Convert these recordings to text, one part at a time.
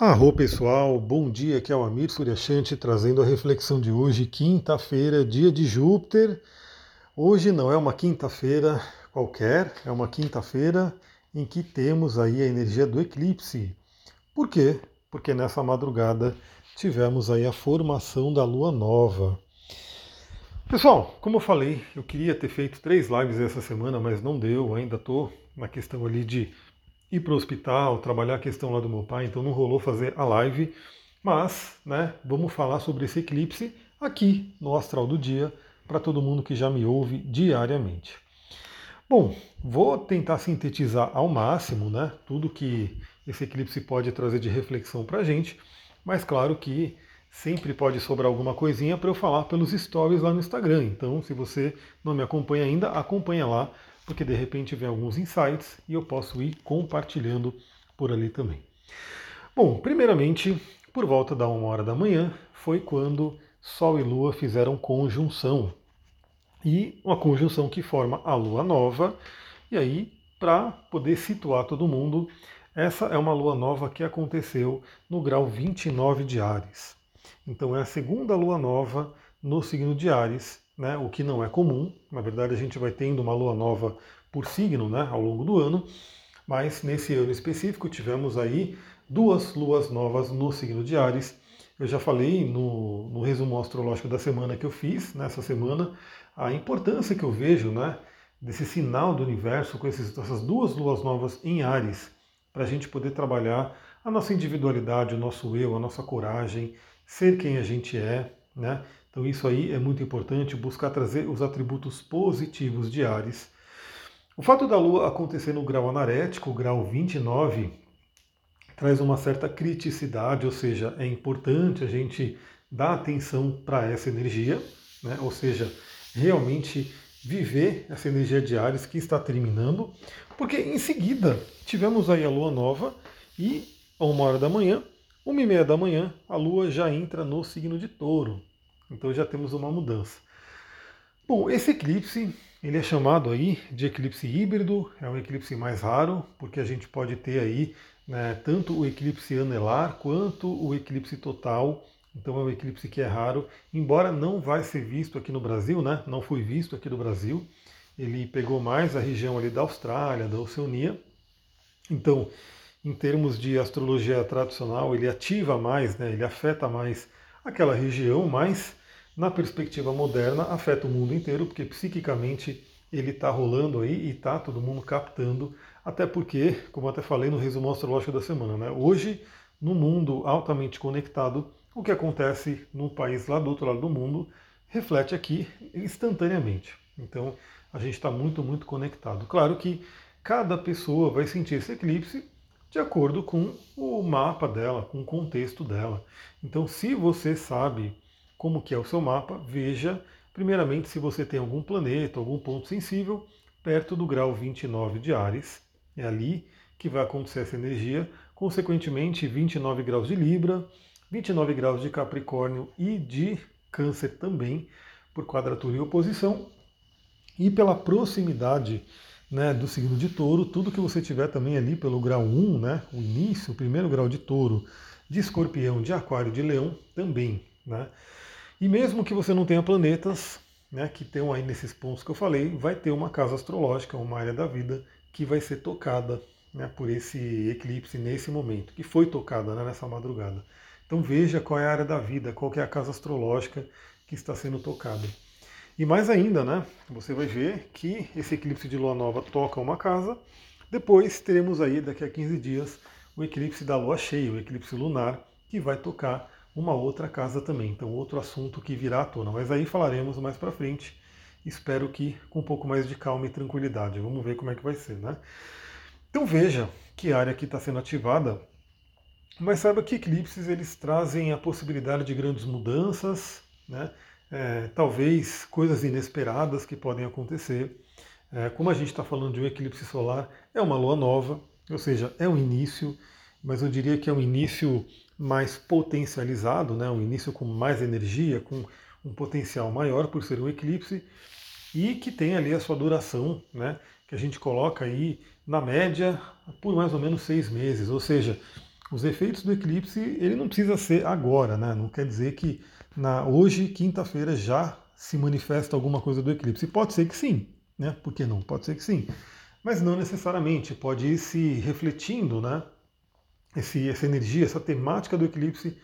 Arro pessoal, bom dia, aqui é o Amir Suryashanti trazendo a reflexão de hoje, quinta-feira, dia de Júpiter. Hoje não é uma quinta-feira qualquer, é uma quinta-feira em que temos aí a energia do eclipse. Por quê? Porque nessa madrugada tivemos aí a formação da lua nova. Pessoal, como eu falei, eu queria ter feito três lives essa semana, mas não deu, ainda estou na questão ali de ir para o hospital, trabalhar a questão lá do meu pai, então não rolou fazer a live. Mas, né, vamos falar sobre esse eclipse aqui no Astral do Dia, para todo mundo que já me ouve diariamente. Bom, vou tentar sintetizar ao máximo né, tudo que esse eclipse pode trazer de reflexão para a gente, mas claro que sempre pode sobrar alguma coisinha para eu falar pelos stories lá no Instagram. Então, se você não me acompanha ainda, acompanha lá porque de repente vem alguns insights e eu posso ir compartilhando por ali também. Bom, primeiramente, por volta da uma hora da manhã, foi quando Sol e Lua fizeram conjunção. E uma conjunção que forma a Lua nova. E aí, para poder situar todo mundo, essa é uma Lua nova que aconteceu no grau 29 de Ares. Então é a segunda Lua nova no signo de Ares né, o que não é comum. Na verdade, a gente vai tendo uma lua nova por signo né, ao longo do ano, mas nesse ano específico tivemos aí duas luas novas no signo de Ares. Eu já falei no, no resumo astrológico da semana que eu fiz, nessa semana, a importância que eu vejo né, desse sinal do universo com esses, essas duas luas novas em Ares, para a gente poder trabalhar a nossa individualidade, o nosso eu, a nossa coragem, ser quem a gente é, né? Então isso aí é muito importante, buscar trazer os atributos positivos de Ares. O fato da Lua acontecer no grau anarético, grau 29, traz uma certa criticidade, ou seja, é importante a gente dar atenção para essa energia, né? ou seja, realmente viver essa energia de Ares que está terminando, porque em seguida tivemos aí a Lua nova e a uma hora da manhã, uma e meia da manhã, a Lua já entra no signo de touro. Então já temos uma mudança. Bom, esse eclipse ele é chamado aí de eclipse híbrido, é um eclipse mais raro, porque a gente pode ter aí né, tanto o eclipse anelar quanto o eclipse total. Então é um eclipse que é raro, embora não vai ser visto aqui no Brasil, né? Não foi visto aqui no Brasil. Ele pegou mais a região ali da Austrália, da Oceania. Então, em termos de astrologia tradicional, ele ativa mais, né? Ele afeta mais aquela região, mas na perspectiva moderna, afeta o mundo inteiro, porque psiquicamente ele está rolando aí e está todo mundo captando, até porque, como até falei no resumo astrológico da semana, né, hoje, no mundo altamente conectado, o que acontece no país lá do outro lado do mundo reflete aqui instantaneamente. Então, a gente está muito, muito conectado. Claro que cada pessoa vai sentir esse eclipse de acordo com o mapa dela, com o contexto dela. Então, se você sabe como que é o seu mapa, veja primeiramente se você tem algum planeta, algum ponto sensível perto do grau 29 de Ares. É ali que vai acontecer essa energia. Consequentemente, 29 graus de Libra, 29 graus de Capricórnio e de Câncer também, por quadratura e oposição. E pela proximidade né, do signo de touro, tudo que você tiver também ali pelo grau 1, né, o início, o primeiro grau de touro, de escorpião, de aquário, de leão, também. Né? E mesmo que você não tenha planetas, né, que tenham aí nesses pontos que eu falei, vai ter uma casa astrológica, uma área da vida que vai ser tocada né, por esse eclipse nesse momento, que foi tocada né, nessa madrugada. Então veja qual é a área da vida, qual é a casa astrológica que está sendo tocada. E mais ainda, né, você vai ver que esse eclipse de lua nova toca uma casa, depois teremos aí, daqui a 15 dias, o eclipse da lua cheia, o eclipse lunar, que vai tocar uma outra casa também. Então, outro assunto que virá à tona. Mas aí falaremos mais para frente. Espero que com um pouco mais de calma e tranquilidade. Vamos ver como é que vai ser, né? Então veja que área aqui está sendo ativada, mas saiba que eclipses eles trazem a possibilidade de grandes mudanças, né? É, talvez coisas inesperadas que podem acontecer. É, como a gente está falando de um eclipse solar, é uma lua nova, ou seja, é um início, mas eu diria que é um início mais potencializado, né? um início com mais energia, com um potencial maior por ser um eclipse, e que tem ali a sua duração, né? que a gente coloca aí na média por mais ou menos seis meses. Ou seja, os efeitos do eclipse, ele não precisa ser agora, né? Não quer dizer que na hoje, quinta-feira, já se manifesta alguma coisa do eclipse. Pode ser que sim, né? Por que não? Pode ser que sim. Mas não necessariamente, pode ir se refletindo, né? Esse, essa energia, essa temática do eclipse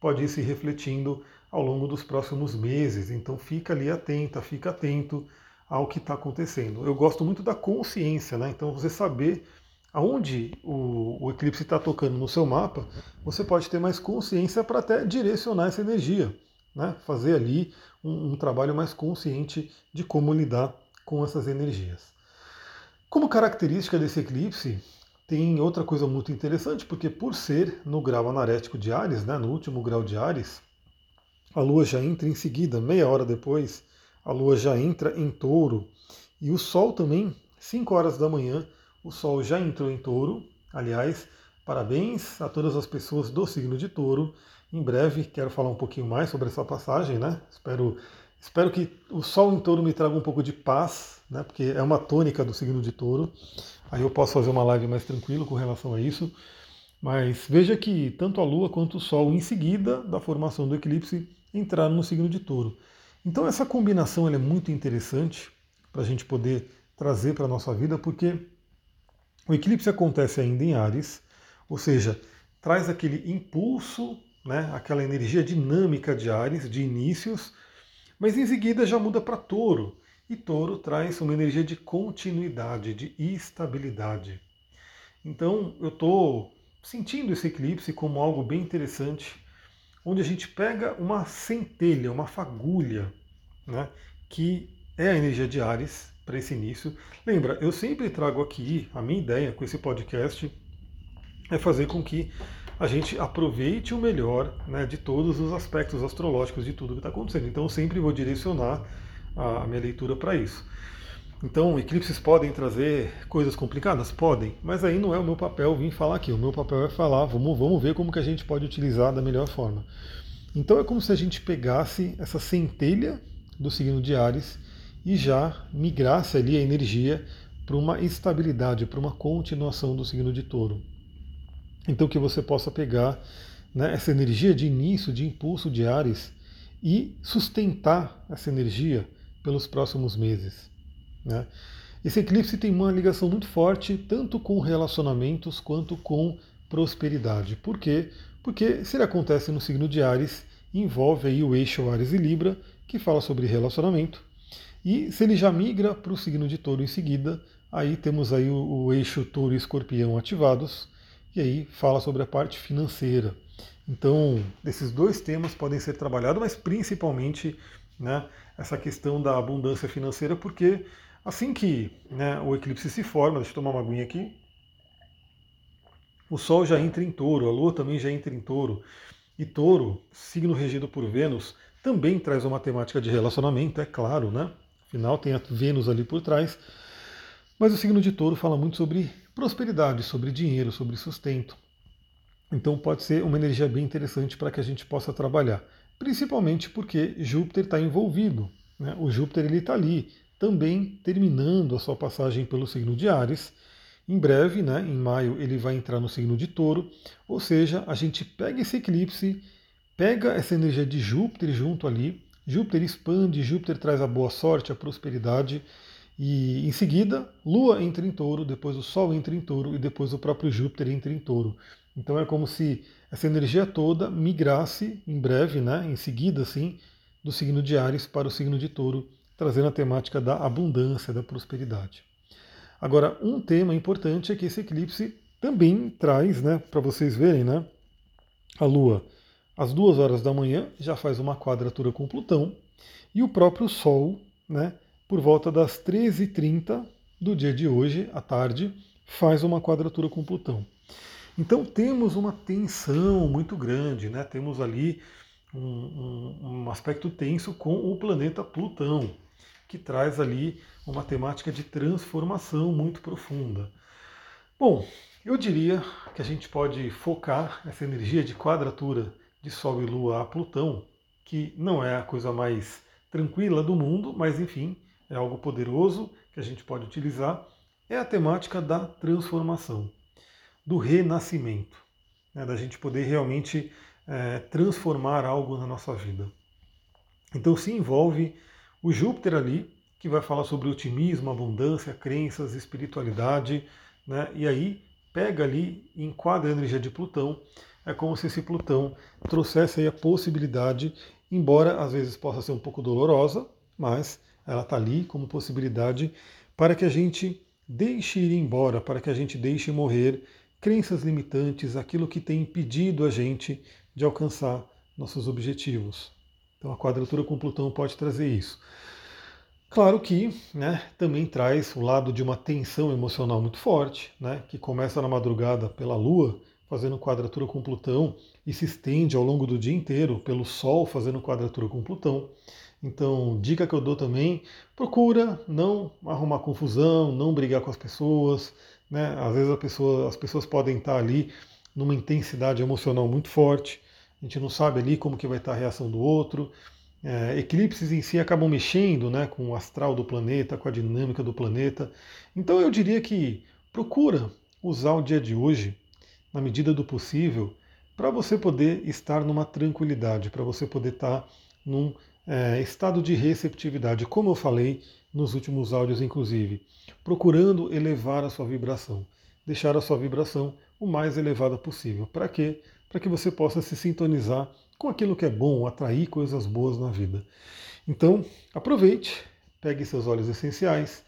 pode ir se refletindo ao longo dos próximos meses. Então fica ali atenta, fica atento ao que está acontecendo. Eu gosto muito da consciência, né? Então você saber aonde o, o eclipse está tocando no seu mapa, você pode ter mais consciência para até direcionar essa energia, né? Fazer ali um, um trabalho mais consciente de como lidar com essas energias. Como característica desse eclipse, tem outra coisa muito interessante, porque por ser no grau anarético de Ares, né, no último grau de Ares, a Lua já entra em seguida, meia hora depois, a Lua já entra em touro. E o Sol também, 5 horas da manhã, o Sol já entrou em touro. Aliás, parabéns a todas as pessoas do signo de touro. Em breve quero falar um pouquinho mais sobre essa passagem, né? Espero, espero que o Sol em touro me traga um pouco de paz, né? Porque é uma tônica do signo de touro. Aí eu posso fazer uma live mais tranquilo com relação a isso. Mas veja que tanto a Lua quanto o Sol, em seguida da formação do eclipse, entraram no signo de touro. Então essa combinação é muito interessante para a gente poder trazer para a nossa vida, porque o eclipse acontece ainda em Ares, ou seja, traz aquele impulso, né, aquela energia dinâmica de Ares, de inícios, mas em seguida já muda para Touro. E Touro traz uma energia de continuidade, de estabilidade. Então eu estou sentindo esse eclipse como algo bem interessante onde a gente pega uma centelha, uma fagulha, né, que é a energia de Ares para esse início. Lembra, eu sempre trago aqui a minha ideia com esse podcast é fazer com que a gente aproveite o melhor né, de todos os aspectos astrológicos de tudo que está acontecendo. Então eu sempre vou direcionar a minha leitura para isso. Então, eclipses podem trazer coisas complicadas? Podem, mas aí não é o meu papel vir falar aqui. O meu papel é falar, vamos, vamos ver como que a gente pode utilizar da melhor forma. Então é como se a gente pegasse essa centelha do signo de Ares e já migrasse ali a energia para uma estabilidade, para uma continuação do signo de Touro. Então que você possa pegar né, essa energia de início, de impulso de Ares e sustentar essa energia pelos próximos meses. Né? Esse eclipse tem uma ligação muito forte tanto com relacionamentos quanto com prosperidade. Por quê? Porque se ele acontece no signo de Ares, envolve aí o eixo Ares e Libra, que fala sobre relacionamento. E se ele já migra para o signo de Touro em seguida, aí temos aí o, o eixo Touro e Escorpião ativados, e aí fala sobre a parte financeira. Então, esses dois temas podem ser trabalhados, mas principalmente né, essa questão da abundância financeira, porque Assim que né, o eclipse se forma, deixa eu tomar uma aguinha aqui, o Sol já entra em touro, a Lua também já entra em touro. E touro, signo regido por Vênus, também traz uma temática de relacionamento, é claro, né? Afinal, tem a Vênus ali por trás. Mas o signo de touro fala muito sobre prosperidade, sobre dinheiro, sobre sustento. Então pode ser uma energia bem interessante para que a gente possa trabalhar. Principalmente porque Júpiter está envolvido. Né? O Júpiter está ali, também terminando a sua passagem pelo signo de Ares. Em breve, né, em maio, ele vai entrar no signo de Touro, ou seja, a gente pega esse eclipse, pega essa energia de Júpiter junto ali, Júpiter expande, Júpiter traz a boa sorte, a prosperidade, e em seguida, Lua entra em touro, depois o Sol entra em touro e depois o próprio Júpiter entra em touro. Então é como se essa energia toda migrasse em breve, né, em seguida, assim, do signo de Ares para o signo de touro, trazendo a temática da abundância, da prosperidade. Agora, um tema importante é que esse eclipse também traz, né, para vocês verem, né, a Lua às duas horas da manhã já faz uma quadratura com Plutão e o próprio Sol, né, por volta das 13h30 do dia de hoje, à tarde, faz uma quadratura com Plutão. Então temos uma tensão muito grande, né? temos ali um, um, um aspecto tenso com o planeta Plutão que traz ali uma temática de transformação muito profunda. Bom, eu diria que a gente pode focar essa energia de quadratura de Sol e Lua a Plutão, que não é a coisa mais tranquila do mundo, mas enfim, é algo poderoso que a gente pode utilizar, é a temática da transformação, do renascimento. né, da gente poder realmente é, transformar algo na nossa vida. Então se envolve o Júpiter ali, que vai falar sobre otimismo, abundância, crenças, espiritualidade, né? e aí pega ali e enquadra a energia de Plutão. É como se esse Plutão trouxesse aí a possibilidade, embora às vezes possa ser um pouco dolorosa, mas ela está ali como possibilidade para que a gente deixe ir embora, para que a gente deixe morrer crenças limitantes, aquilo que tem impedido a gente de alcançar nossos objetivos. Então a quadratura com Plutão pode trazer isso. Claro que né, também traz o lado de uma tensão emocional muito forte, né, que começa na madrugada pela Lua, fazendo quadratura com Plutão, e se estende ao longo do dia inteiro pelo Sol fazendo quadratura com Plutão. Então, dica que eu dou também, procura não arrumar confusão, não brigar com as pessoas. Né? Às vezes pessoa, as pessoas podem estar ali numa intensidade emocional muito forte, a gente não sabe ali como que vai estar a reação do outro. É, eclipses em si acabam mexendo né, com o astral do planeta, com a dinâmica do planeta. Então eu diria que procura usar o dia de hoje, na medida do possível, para você poder estar numa tranquilidade, para você poder estar num é, estado de receptividade, como eu falei nos últimos áudios, inclusive, procurando elevar a sua vibração, deixar a sua vibração o mais elevada possível. Para quê? Para que você possa se sintonizar com aquilo que é bom, atrair coisas boas na vida. Então, aproveite, pegue seus óleos essenciais,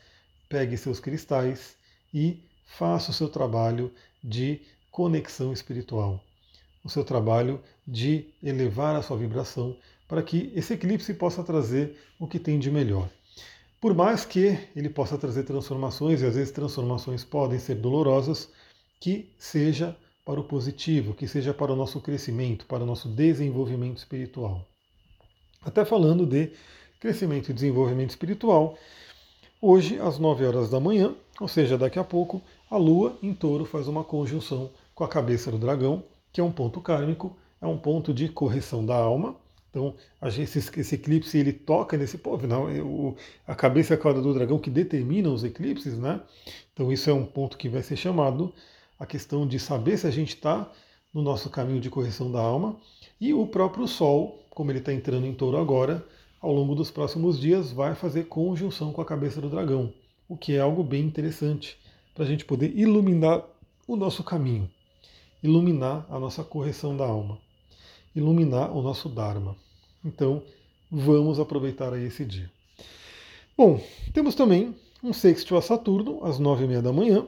pegue seus cristais e faça o seu trabalho de conexão espiritual, o seu trabalho de elevar a sua vibração para que esse eclipse possa trazer o que tem de melhor. Por mais que ele possa trazer transformações, e às vezes transformações podem ser dolorosas, que seja para o positivo, que seja para o nosso crescimento, para o nosso desenvolvimento espiritual. Até falando de crescimento e desenvolvimento espiritual, hoje às 9 horas da manhã, ou seja, daqui a pouco, a Lua em touro faz uma conjunção com a cabeça do dragão, que é um ponto kármico, é um ponto de correção da alma, então, esse, esse eclipse ele toca nesse povo, não, o, a cabeça e a cauda do dragão que determinam os eclipses, né? Então, isso é um ponto que vai ser chamado a questão de saber se a gente está no nosso caminho de correção da alma. E o próprio Sol, como ele está entrando em touro agora, ao longo dos próximos dias vai fazer conjunção com a cabeça do dragão, o que é algo bem interessante para a gente poder iluminar o nosso caminho, iluminar a nossa correção da alma, iluminar o nosso Dharma. Então, vamos aproveitar aí esse dia. Bom, temos também um sexto a Saturno, às nove e meia da manhã.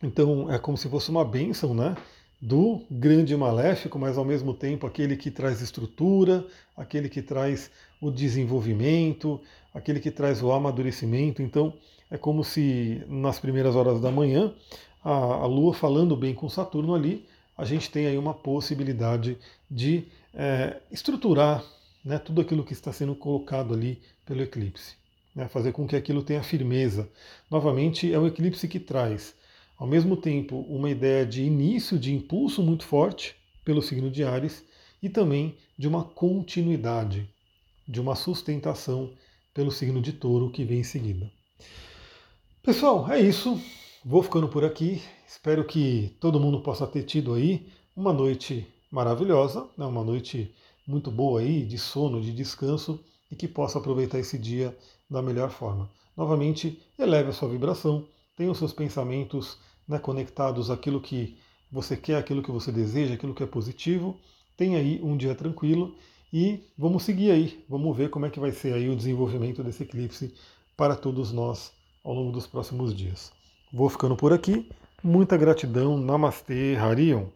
Então, é como se fosse uma bênção, né? Do grande maléfico, mas ao mesmo tempo aquele que traz estrutura, aquele que traz o desenvolvimento, aquele que traz o amadurecimento. Então, é como se nas primeiras horas da manhã, a, a Lua falando bem com Saturno ali, a gente tem aí uma possibilidade de é, estruturar né, tudo aquilo que está sendo colocado ali pelo eclipse, né, fazer com que aquilo tenha firmeza. Novamente, é um eclipse que traz, ao mesmo tempo, uma ideia de início, de impulso muito forte pelo signo de Ares e também de uma continuidade, de uma sustentação pelo signo de Touro que vem em seguida. Pessoal, é isso. Vou ficando por aqui. Espero que todo mundo possa ter tido aí uma noite maravilhosa, né, uma noite muito boa aí, de sono, de descanso, e que possa aproveitar esse dia da melhor forma. Novamente, eleve a sua vibração, tenha os seus pensamentos né, conectados àquilo que você quer, aquilo que você deseja, aquilo que é positivo. Tenha aí um dia tranquilo e vamos seguir aí, vamos ver como é que vai ser aí o desenvolvimento desse eclipse para todos nós ao longo dos próximos dias. Vou ficando por aqui. Muita gratidão. Namastê, Harion.